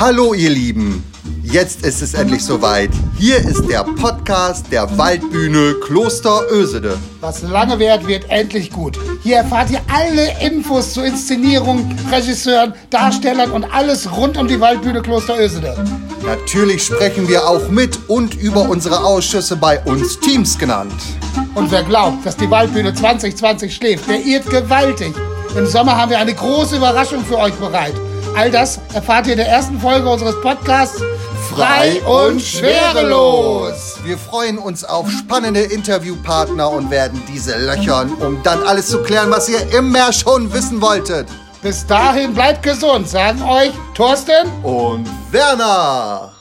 Hallo ihr Lieben, jetzt ist es endlich soweit. Hier ist der Podcast der Waldbühne Kloster Ösede. Was lange währt, wird endlich gut. Hier erfahrt ihr alle Infos zu Inszenierung, Regisseuren, Darstellern und alles rund um die Waldbühne Kloster Ösede. Natürlich sprechen wir auch mit und über unsere Ausschüsse bei uns Teams genannt. Und wer glaubt, dass die Waldbühne 2020 schläft, der irrt gewaltig. Im Sommer haben wir eine große Überraschung für euch bereit. All das erfahrt ihr in der ersten Folge unseres Podcasts Frei und Schwerelos. Wir freuen uns auf spannende Interviewpartner und werden diese löchern, um dann alles zu klären, was ihr immer schon wissen wolltet. Bis dahin bleibt gesund, sagen euch Thorsten Und Werner!